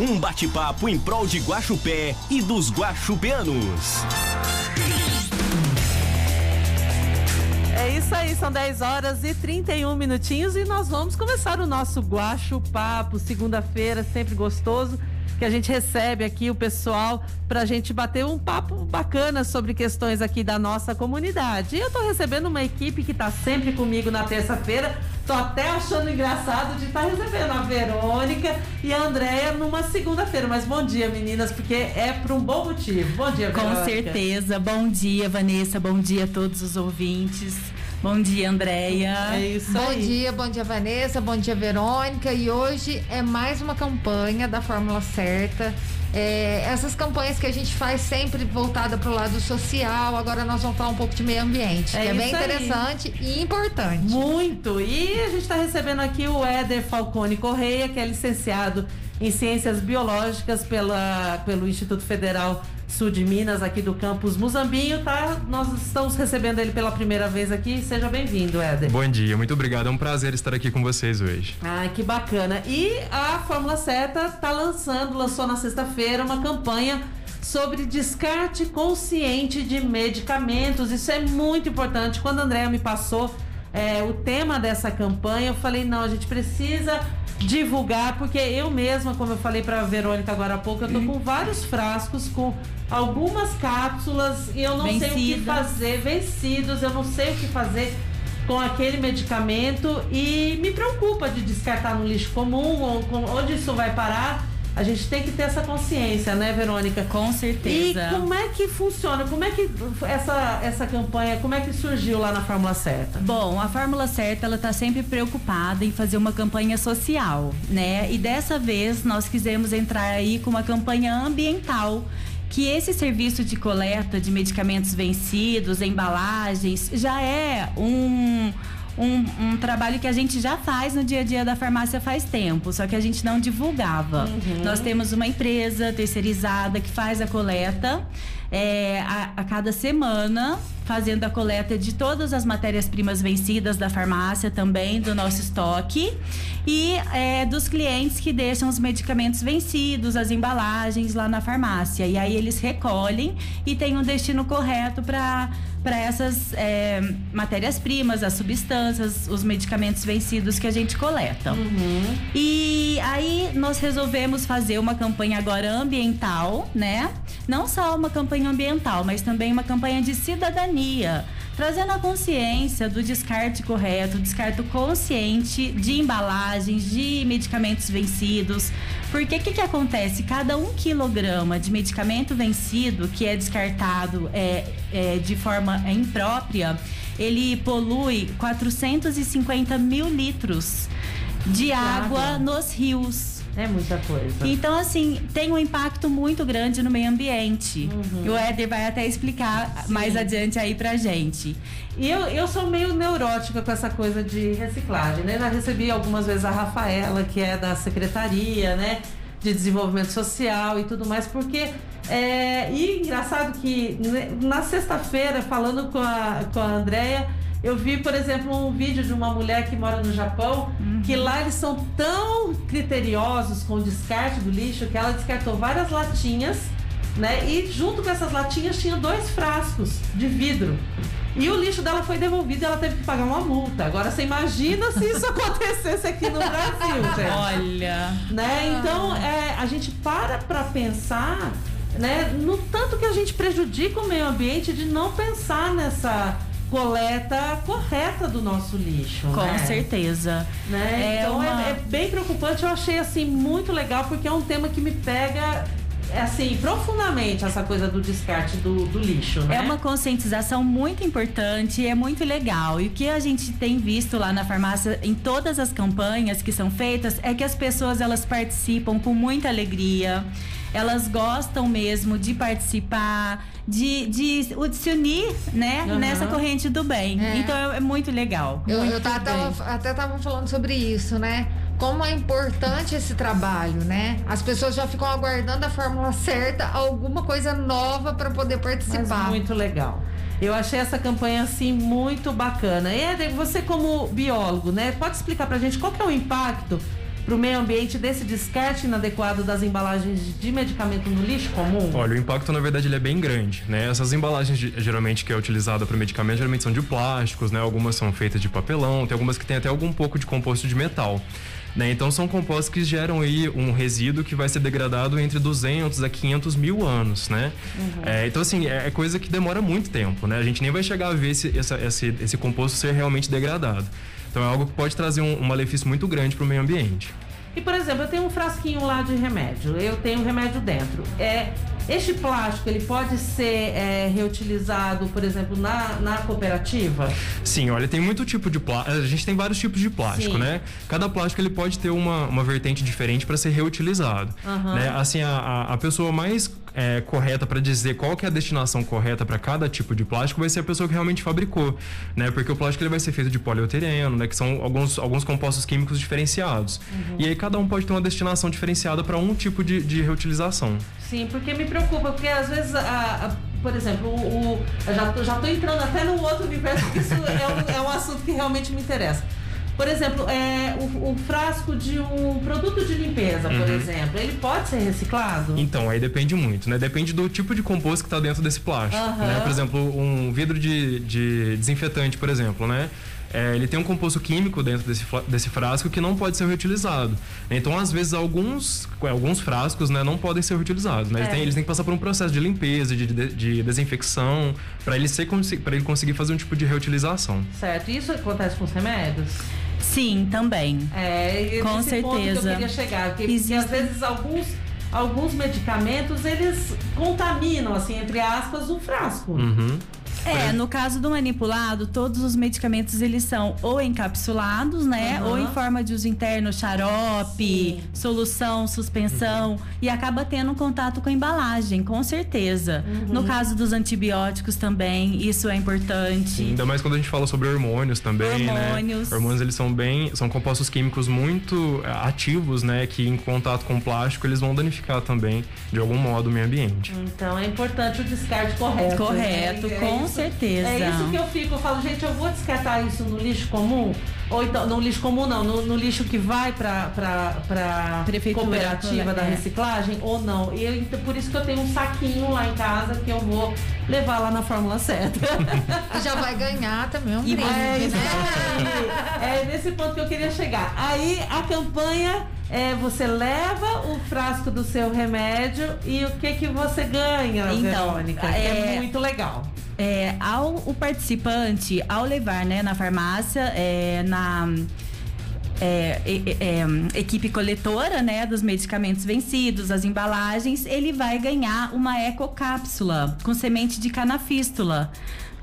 Um bate-papo em prol de Guaxupé e dos guaxupeanos. É isso aí, são 10 horas e 31 minutinhos e nós vamos começar o nosso Guacho Papo, segunda-feira, sempre gostoso que a gente recebe aqui o pessoal para a gente bater um papo bacana sobre questões aqui da nossa comunidade. E eu estou recebendo uma equipe que está sempre comigo na terça-feira. Tô até achando engraçado de estar tá recebendo a Verônica e a Andréia numa segunda-feira. Mas bom dia, meninas, porque é por um bom motivo. Bom dia, Verônica. Com certeza. Bom dia, Vanessa. Bom dia a todos os ouvintes. Bom dia, Andréia. É isso bom aí. dia, bom dia, Vanessa. Bom dia, Verônica. E hoje é mais uma campanha da Fórmula Certa. É, essas campanhas que a gente faz sempre voltada para o lado social. Agora nós vamos falar um pouco de meio ambiente, é que é bem interessante aí. e importante. Muito. E a gente está recebendo aqui o Éder Falcone Correia, que é licenciado em Ciências Biológicas pela, pelo Instituto Federal sul de Minas, aqui do campus Muzambinho, tá? Nós estamos recebendo ele pela primeira vez aqui. Seja bem-vindo, Éder. Bom dia, muito obrigado. É um prazer estar aqui com vocês hoje. Ah, que bacana. E a Fórmula Seta está lançando, lançou na sexta-feira uma campanha sobre descarte consciente de medicamentos. Isso é muito importante. Quando a Andrea me passou é, o tema dessa campanha, eu falei: não, a gente precisa divulgar, porque eu mesma, como eu falei para a Verônica agora há pouco, eu tô com vários frascos com algumas cápsulas e eu não sei o que fazer, vencidos, eu não sei o que fazer com aquele medicamento e me preocupa de descartar no lixo comum ou onde isso vai parar a gente tem que ter essa consciência, né, Verônica? Com certeza. E como é que funciona? Como é que essa, essa campanha, como é que surgiu lá na Fórmula Certa? Bom, a Fórmula Certa, ela tá sempre preocupada em fazer uma campanha social, né? E dessa vez nós quisemos entrar aí com uma campanha ambiental que esse serviço de coleta de medicamentos vencidos, embalagens, já é um um, um, trabalho que a gente já faz no dia a dia da farmácia faz tempo, só que a gente não divulgava. Uhum. Nós temos uma empresa terceirizada que faz a coleta é, a, a cada semana fazendo a coleta de todas as matérias-primas vencidas da farmácia também, do nosso estoque, e é, dos clientes que deixam os medicamentos vencidos, as embalagens lá na farmácia. E aí eles recolhem e tem um destino correto para para essas é, matérias-primas, as substâncias, os medicamentos vencidos que a gente coleta. Uhum. E aí nós resolvemos fazer uma campanha agora ambiental, né? Não só uma campanha ambiental, mas também uma campanha de cidadania trazendo a consciência do descarte correto, descarte consciente de embalagens, de medicamentos vencidos. Porque o que, que acontece? Cada um quilograma de medicamento vencido que é descartado é, é, de forma imprópria, ele polui 450 mil litros de água nos rios. É muita coisa. Então, assim, tem um impacto muito grande no meio ambiente. Uhum. O Éder vai até explicar Sim. mais adiante aí pra gente. E eu, eu sou meio neurótica com essa coisa de reciclagem, né? Já recebi algumas vezes a Rafaela, que é da secretaria, né? De desenvolvimento social e tudo mais, porque é, e engraçado que né, na sexta-feira, falando com a, com a Andrea, eu vi, por exemplo, um vídeo de uma mulher que mora no Japão, uhum. que lá eles são tão criteriosos com o descarte do lixo que ela descartou várias latinhas, né? E junto com essas latinhas tinha dois frascos de vidro. E o lixo dela foi devolvido e ela teve que pagar uma multa. Agora você imagina se isso acontecesse aqui no Brasil, gente. Olha. Né? Então, é, a gente para para pensar, né, no tanto que a gente prejudica o meio ambiente de não pensar nessa coleta correta do nosso lixo. Com né? certeza. Né? É então uma... é, é, bem preocupante. Eu achei assim muito legal porque é um tema que me pega assim profundamente essa coisa do descarte do, do lixo. Né? É uma conscientização muito importante, é muito legal. E o que a gente tem visto lá na farmácia em todas as campanhas que são feitas é que as pessoas elas participam com muita alegria elas gostam mesmo de participar, de, de, de se unir, né, uhum. nessa corrente do bem. É. Então é muito legal. Eu, muito eu tava, até tava falando sobre isso, né? Como é importante esse trabalho, né? As pessoas já ficam aguardando a fórmula certa, alguma coisa nova para poder participar. Mas muito legal. Eu achei essa campanha assim muito bacana. E você como biólogo, né? Pode explicar pra gente qual que é o impacto para o meio ambiente desse descarte inadequado das embalagens de medicamento no lixo comum? Olha, o impacto na verdade ele é bem grande, né? Essas embalagens geralmente que é utilizada para medicamento geralmente são de plásticos, né? Algumas são feitas de papelão, tem algumas que tem até algum pouco de composto de metal. Né? Então são compostos que geram aí um resíduo que vai ser degradado entre 200 a 500 mil anos, né? Uhum. É, então assim, é, é coisa que demora muito tempo, né? A gente nem vai chegar a ver esse, essa, esse, esse composto ser realmente degradado. Então é algo que pode trazer um, um malefício muito grande para o meio ambiente. E, por exemplo, eu tenho um frasquinho lá de remédio, eu tenho remédio dentro. É, este plástico, ele pode ser é, reutilizado, por exemplo, na, na cooperativa? Sim, olha, tem muito tipo de plástico. A gente tem vários tipos de plástico, Sim. né? Cada plástico ele pode ter uma, uma vertente diferente para ser reutilizado. Uhum. Né? Assim, a, a pessoa mais é, correta para dizer qual que é a destinação correta para cada tipo de plástico vai ser a pessoa que realmente fabricou, né? Porque o plástico ele vai ser feito de poliuretano, né? Que são alguns, alguns compostos químicos diferenciados. Uhum. E aí cada um pode ter uma destinação diferenciada para um tipo de, de, reutilização. Sim, porque me preocupa, porque às vezes a, a por exemplo, o, o, eu já, já tô entrando até no outro universo, porque isso é um, é um assunto que realmente me interessa. Por exemplo, é, o, o, frasco de um produto de limpeza, por uhum. exemplo, ele pode ser reciclado? Então, aí depende muito, né? Depende do tipo de composto que está dentro desse plástico. Uhum. Né? Por exemplo, um vidro de, de desinfetante, por exemplo, né? É, ele tem um composto químico dentro desse, desse frasco que não pode ser reutilizado. Então, às vezes, alguns, alguns frascos né, não podem ser reutilizados. Né? É. Eles, têm, eles, têm, que passar por um processo de limpeza, de, de, de desinfecção, para ele, ser, ele conseguir fazer um tipo de reutilização. Certo. Isso acontece com os remédios? Sim, também. É, com certeza. Ponto que eu queria chegar, porque, Existe... às vezes alguns alguns medicamentos eles contaminam, assim, entre aspas, o frasco. Uhum. É, no caso do manipulado, todos os medicamentos eles são ou encapsulados, né? Uhum. Ou em forma de uso interno, xarope, Sim. solução, suspensão. Uhum. E acaba tendo contato com a embalagem, com certeza. Uhum. No caso dos antibióticos também, isso é importante. Sim, ainda mais quando a gente fala sobre hormônios também, né? hormônios. né? Hormônios, eles são bem... São compostos químicos muito eh, ativos, né? Que em contato com o plástico, eles vão danificar também, de algum modo, o meio ambiente. Então, é importante o descarte correto. Correto, né? com certeza. É isso que eu fico, eu falo, gente, eu vou descartar isso no lixo comum? Ou então, no lixo comum não, no, no lixo que vai para pra cooperativa da é. reciclagem ou não. E eu, então, por isso que eu tenho um saquinho lá em casa que eu vou levar lá na fórmula certa. E já vai ganhar também um brinde, é, né? É nesse ponto que eu queria chegar. Aí a campanha é você leva o frasco do seu remédio e o que que você ganha, então, Verônica? É, é muito legal. É, ao o participante, ao levar né, na farmácia, é, na é, é, equipe coletora né, dos medicamentos vencidos, as embalagens, ele vai ganhar uma ecocápsula com semente de canafístula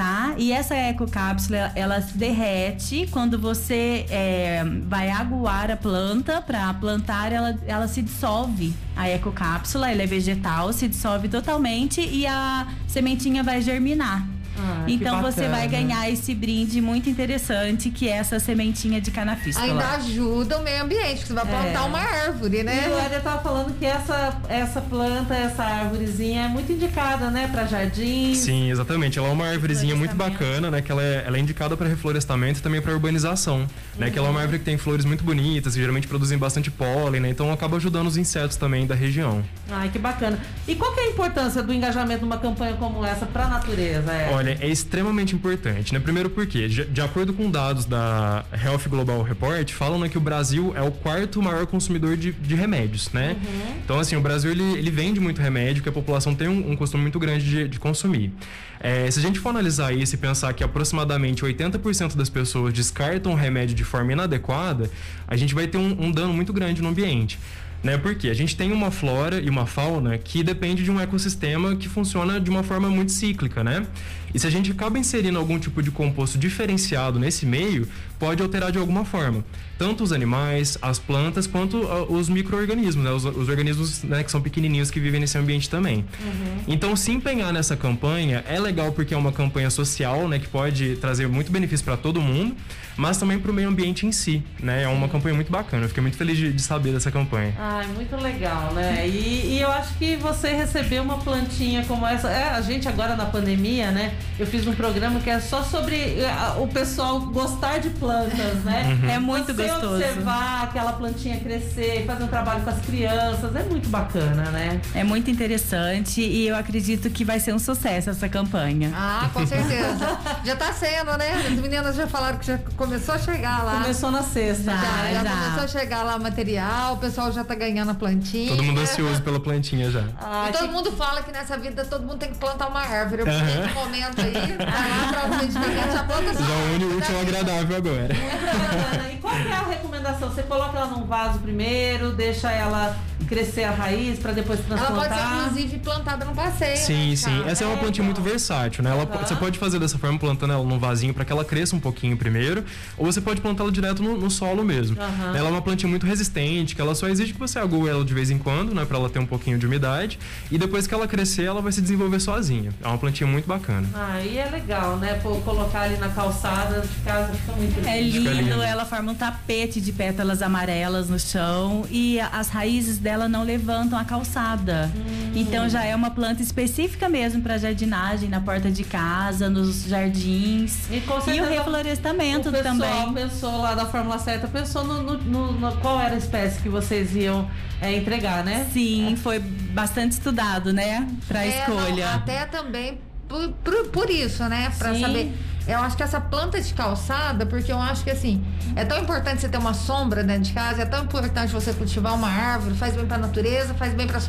tá? E essa ecocápsula, ela se derrete quando você é, vai aguar a planta para plantar, ela, ela se dissolve. A ecocápsula, ela é vegetal, se dissolve totalmente e a sementinha vai germinar. Ah, então você vai ganhar esse brinde muito interessante que é essa sementinha de canafístula. Ainda ajuda o meio ambiente, você vai plantar é. uma árvore, né? E o Éder tava falando que essa, essa planta, essa árvorezinha é muito indicada, né, para jardins. Sim, exatamente. Ela é uma árvorezinha muito bacana, né, que ela é, ela é indicada para reflorestamento e também para urbanização, né, uhum. que ela é uma árvore que tem flores muito bonitas, que geralmente produzem bastante pólen, né, então acaba ajudando os insetos também da região. Ai, que bacana. E qual que é a importância do engajamento numa campanha como essa para a natureza? É? Olha, é extremamente importante, né? Primeiro porque, de acordo com dados da Health Global Report, falam né, que o Brasil é o quarto maior consumidor de, de remédios, né? Uhum. Então, assim, o Brasil, ele, ele vende muito remédio, que a população tem um, um costume muito grande de, de consumir. É, se a gente for analisar isso e pensar que aproximadamente 80% das pessoas descartam o remédio de forma inadequada, a gente vai ter um, um dano muito grande no ambiente né? Porque a gente tem uma flora e uma fauna que depende de um ecossistema que funciona de uma forma muito cíclica, né? E se a gente acaba inserindo algum tipo de composto diferenciado nesse meio, pode alterar de alguma forma. Tanto os animais, as plantas, quanto uh, os micro-organismos, né? os, os, organismos né, que são pequenininhos que vivem nesse ambiente também. Uhum. Então, se empenhar nessa campanha é legal porque é uma campanha social, né? Que pode trazer muito benefício para todo mundo, mas também para o meio ambiente em si, né? É uma campanha muito bacana. Eu fiquei muito feliz de, de saber dessa campanha. Ah, Ai, muito legal, né? E, e, eu acho que você receber uma plantinha como essa. É, a gente agora na pandemia, né? Eu fiz um programa que é só sobre é, o pessoal gostar de plantas, né? Uhum. É muito você gostoso. observar aquela plantinha crescer, fazer um trabalho com as crianças, é muito bacana, né? É muito interessante e eu acredito que vai ser um sucesso essa campanha. Ah, com certeza. já tá sendo, né? As meninas já falaram que já começou a chegar lá. Começou na sexta. Já, já, já, começou a chegar lá o material, o pessoal já tá ganhando a plantinha. Todo mundo ansioso pela plantinha já. Ah, E todo que- mundo fala que nessa vida todo mundo tem que plantar uma árvore. Eu pensei num momento aí, vai lá pra um medicamento, já planta Já une o ao agradável agora. E qual que é a recomendação? Você coloca ela num vaso primeiro, deixa ela crescer a raiz para depois Ela pode ser, transplantar. inclusive, plantada no passeio. Sim, né, sim. Essa é uma É, plantinha muito então. versátil, né? Ela, Aham. Você pode fazer dessa forma, plantando ela num vasinho para que ela cresça um pouquinho primeiro, ou você pode plantá-la direto no, no solo mesmo. Aham. Ela é uma plantinha muito resistente, que ela só exige que você ague ela de vez em quando, né? Para ela ter um pouquinho de umidade. E depois que ela crescer, ela vai se desenvolver sozinha. É uma plantinha muito bacana. Aí é legal, né? Pô, colocar ali na calçada de casa fica muito É lindo. Fica lindo, lindo. ela forma um tapete de pétalas amarelas no chão e as raízes dela não levantam a calçada. Hum. Então já é uma planta específica mesmo para jardinagem na porta de casa, nos jardins. E com E o reflorestamento o pessoal também. pensou lá da Fórmula Certa, pensou no, no- no- no- qual era a espécie que vocês iam é, entregar, né? Sim, foi bastante estudado, né? Pra É, escolha. não, até também por, por, por isso, né? Pra Sim. saber. Eu acho que essa planta de calçada, porque eu acho que assim, é tão importante você ter uma sombra dentro de casa, é tão importante você cultivar uma árvore, faz bem pra natureza, faz bem pra,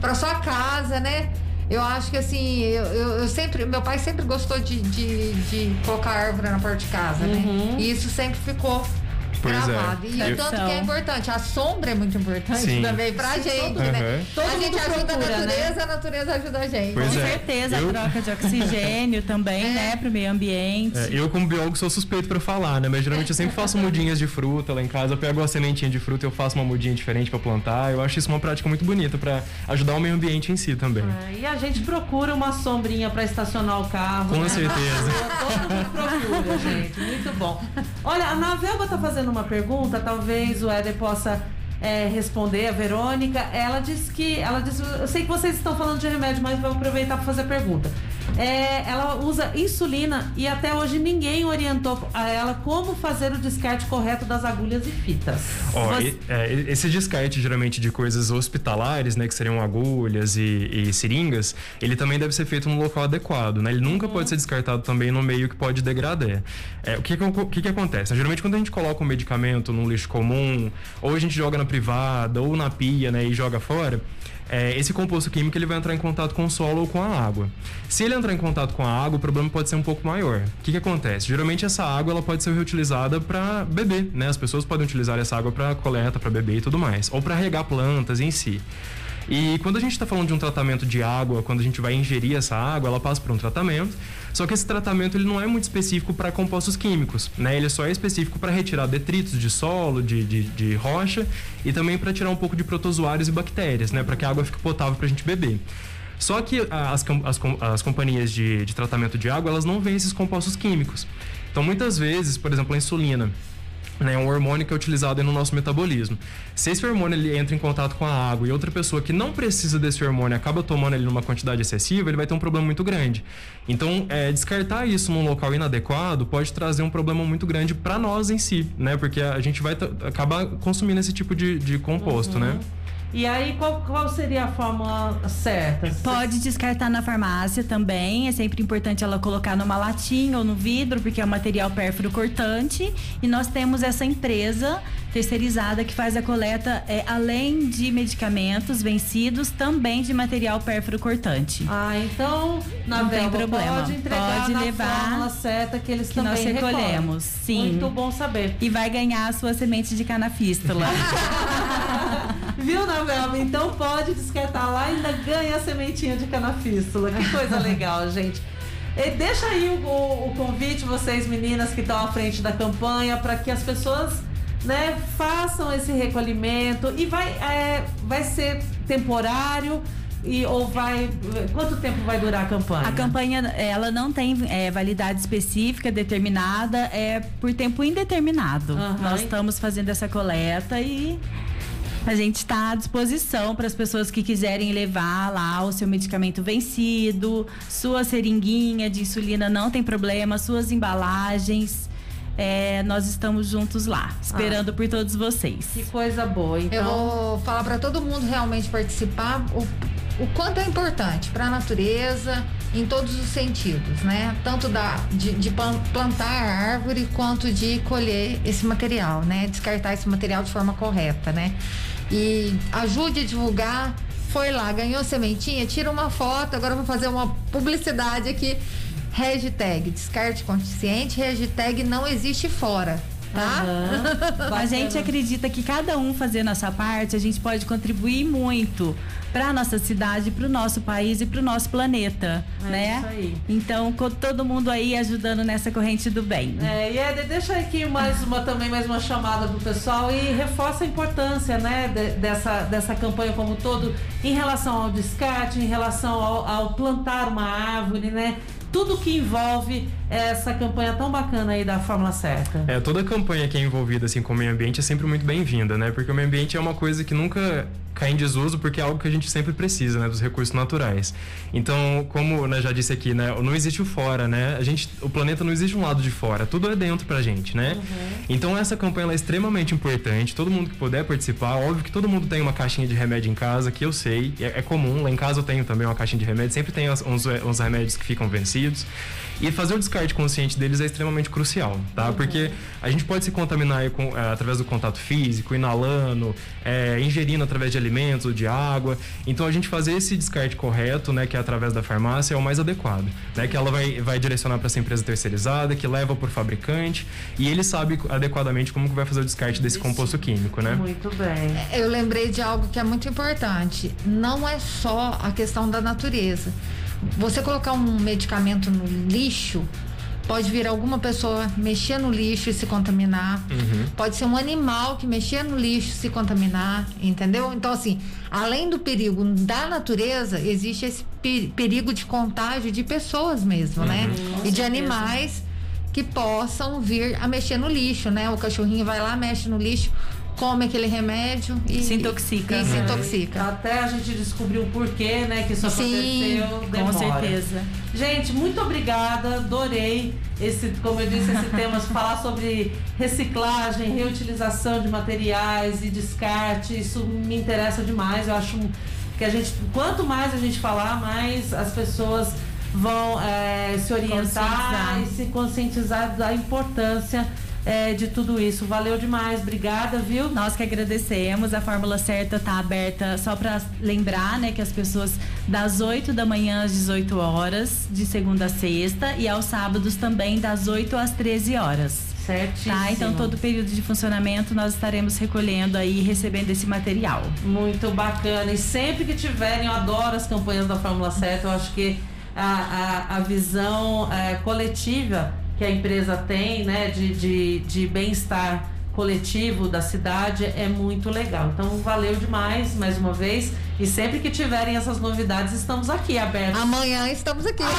pra sua casa, né? Eu acho que assim, eu, eu, eu sempre. Meu pai sempre gostou de, de, de colocar árvore na porta de casa, Uhum. né? E isso sempre ficou Pois é. gravado. E o Eu- tanto que é importante. A sombra é muito importante Sim. também pra gente, Uhum. né? Todo a gente ajuda procura, a né? natureza, a natureza ajuda a gente. Pois Com é. certeza, Eu- a troca de oxigênio também, né? Pro meio ambiente. É, eu, como biólogo, sou suspeito pra falar, né? Mas geralmente eu sempre faço mudinhas de fruta lá em casa. Eu pego uma sementinha de fruta e eu faço uma mudinha diferente pra plantar. Eu acho isso uma prática muito bonita pra ajudar o meio ambiente em si também. Ah, E a gente procura uma sombrinha para estacionar o carro. Com né? certeza. Todo mundo procura, gente. Muito bom. Olha, a Navelba tá fazendo uma pergunta, talvez o Éder possa é, responder, a Verônica. Ela disse que. Ela disse, eu sei que vocês estão falando de remédio, mas vou aproveitar para fazer a pergunta. É, ela usa insulina e até hoje ninguém orientou a ela como fazer o descarte correto das agulhas e fitas. Você- e- é, esse descarte geralmente de coisas hospitalares, né, que seriam agulhas e, e seringas, ele também deve ser feito no local adequado, né? Ele nunca pode ser descartado também no meio que pode degradar. É, o que que que acontece? Geralmente quando a gente coloca um medicamento num lixo comum, ou a gente joga na privada, ou na pia, né, e joga fora, é, esse composto químico ele vai entrar em contato com o solo ou com a água. Se ele entrar em contato com a água, o problema pode ser um pouco maior. O que, que acontece? Geralmente essa água ela pode ser reutilizada para beber, né? As pessoas podem utilizar essa água para coleta, para beber e tudo mais, ou para regar plantas em si. E quando a gente está falando de um tratamento de água, quando a gente vai ingerir essa água, ela passa por um tratamento. Só que esse tratamento ele não é muito específico para compostos químicos, né? Ele só é específico para retirar detritos de solo, de, de, de rocha e também para tirar um pouco de protozoários e bactérias, né? Para que a água fique potável para a gente beber. Só que as, com- as, com- as companhias de, de tratamento de água, elas não veem esses compostos químicos. Então, muitas vezes, por exemplo, a insulina, né, um hormônio que é utilizado no nosso metabolismo. Se esse hormônio ele entra em contato com a água e outra pessoa que não precisa desse hormônio acaba tomando ele numa quantidade excessiva, ele vai ter um problema muito grande. Então, é, descartar isso num local inadequado pode trazer um problema muito grande para nós em si, né? Porque a gente vai acabar consumindo esse tipo de, de composto, né? E aí, qual, qual seria a fórmula certa? Pode descartar na farmácia também. É sempre importante ela colocar numa latinha ou no vidro, porque é um material pérfuro cortante. E nós temos essa empresa terceirizada que faz a coleta, é, além de medicamentos vencidos, também de material pérfuro cortante. Ah, então, na Não tem problema. pode entregar Pode na levar fórmula certa que eles que também nós recolhem. recolhemos, sim. Muito bom saber. E vai ganhar a sua semente de canafístula. Viu, Navelva? Então pode descartar lá e ainda ganha a sementinha de canafístula. Que coisa legal, gente. E deixa aí o, o- o convite, vocês meninas que estão à frente da campanha, para que as pessoas né, façam esse recolhimento. E vai, é, vai ser temporário e, ou vai. Quanto tempo vai durar a campanha? A campanha, ela não tem é, validade específica determinada, é por tempo indeterminado. Aham. Nós estamos fazendo essa coleta e A gente está à disposição para as pessoas que quiserem levar lá o seu medicamento vencido, sua seringuinha de insulina não tem problema, suas embalagens. É, nós estamos juntos lá, esperando ah, por todos vocês. Que coisa boa. Então... Eu vou falar para todo mundo realmente participar o, o quanto é importante para a natureza em todos os sentidos, né? Tanto da, de, de plantar árvore quanto de colher esse material, né? Descartar esse material de forma correta, né? E ajude a divulgar. Foi lá, ganhou sementinha, tira uma foto. Agora vou fazer uma publicidade aqui hashtag descarte consciente, hashtag não existe fora. Tá? Uhum. a gente acredita que cada um fazendo essa parte, a gente pode contribuir muito para nossa cidade, para o nosso país e para o nosso planeta, é né? Isso aí. Então, com todo mundo aí ajudando nessa corrente do bem. É, e Eder, deixa aqui mais uma também mais uma chamada pro pessoal e reforça a importância, né, de, dessa dessa campanha como um todo em relação ao descarte, em relação ao, ao plantar uma árvore, né? tudo que envolve essa campanha tão bacana aí da Fórmula Certa. É, toda campanha que é envolvida assim com o meio ambiente é sempre muito bem-vinda, né? Porque o meio ambiente é uma coisa que nunca cai em desuso porque é algo que a gente sempre precisa, né, dos recursos naturais. Então, como né, já disse aqui, né, não existe o fora, né? A gente, o planeta não existe um lado de fora, tudo é dentro pra gente, né? Uhum. Então essa campanha é extremamente importante, todo mundo que puder participar, óbvio que todo mundo tem uma caixinha de remédio em casa, que eu sei, é, é comum, lá em casa eu tenho também uma caixinha de remédio, sempre tem uns, uns remédios que ficam vencidos. E fazer o descarte consciente deles é extremamente crucial, tá? Uhum. Porque a gente pode se contaminar com, é, através do contato físico, inalando, é, ingerindo através de alimentos ou de água. Então a gente fazer esse descarte correto, né, que é através da farmácia, é o mais adequado, né? Que ela vai, vai direcionar para essa empresa terceirizada, que leva por fabricante e ele sabe adequadamente como que vai fazer o descarte desse Isso. composto químico, né? Muito bem. Eu lembrei de algo que é muito importante. Não é só a questão da natureza você colocar um medicamento no lixo, pode vir alguma pessoa mexer no lixo e se contaminar. Uhum. Pode ser um animal que mexer no lixo e se contaminar, entendeu? Então, assim, além do perigo da natureza, existe esse perigo de contágio de pessoas mesmo, né? uhum. né? e de animais que possam vir a mexer no lixo, né? O cachorrinho vai lá, mexe no lixo come aquele remédio e se intoxica. E, se intoxica. Até a gente descobrir o porquê, né, que isso Sim, aconteceu. Demora. Com certeza. Gente, muito obrigada. Adorei esse, como eu disse, esse tema falar sobre reciclagem, reutilização de materiais e descarte. Isso me interessa demais. Eu acho que a gente, quanto mais a gente falar, mais as pessoas vão é, se orientar e se conscientizar da importância é, de tudo isso. Valeu demais, obrigada, viu? Nós que agradecemos. A Fórmula Certa está aberta só para lembrar, né, que as pessoas das 8 da manhã às 18 horas, de segunda a sexta, e aos sábados também das 8 às 13 horas. Certíssimo. Tá, então todo o período de funcionamento nós estaremos recolhendo aí e recebendo esse material. Muito bacana. E sempre que tiverem, eu adoro as campanhas da Fórmula Certa, eu acho que a, a, a visão é, coletiva que a empresa tem, né, de, de, de bem-estar coletivo da cidade é muito legal. Então valeu demais mais uma vez e sempre que tiverem essas novidades estamos aqui abertos. Amanhã estamos aqui. Ah,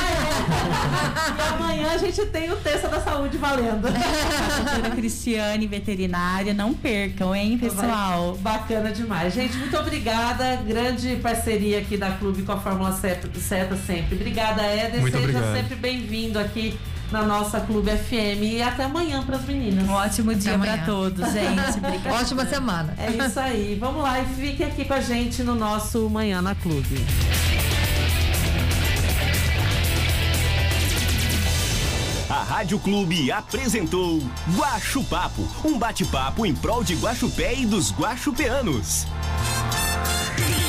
é. e amanhã a gente tem o texto da saúde valendo. Doutora Cristiane, veterinária, não percam, hein, pessoal? Bacana demais. Gente, muito obrigada. Grande parceria aqui da Clube com a Fórmula Seta sempre. Obrigada, Éder. Muito Seja obrigado. sempre bem-vindo aqui na nossa Clube FM. E até amanhã para as meninas. Um ótimo dia para todos, gente. Obrigada. Ótima semana. É isso aí. Vamos lá e fique aqui com a gente no nosso Manhã na Clube. A Rádio Clube apresentou Guaxu Papo, um bate-papo em prol de Guaxupé e dos guaxupeanos.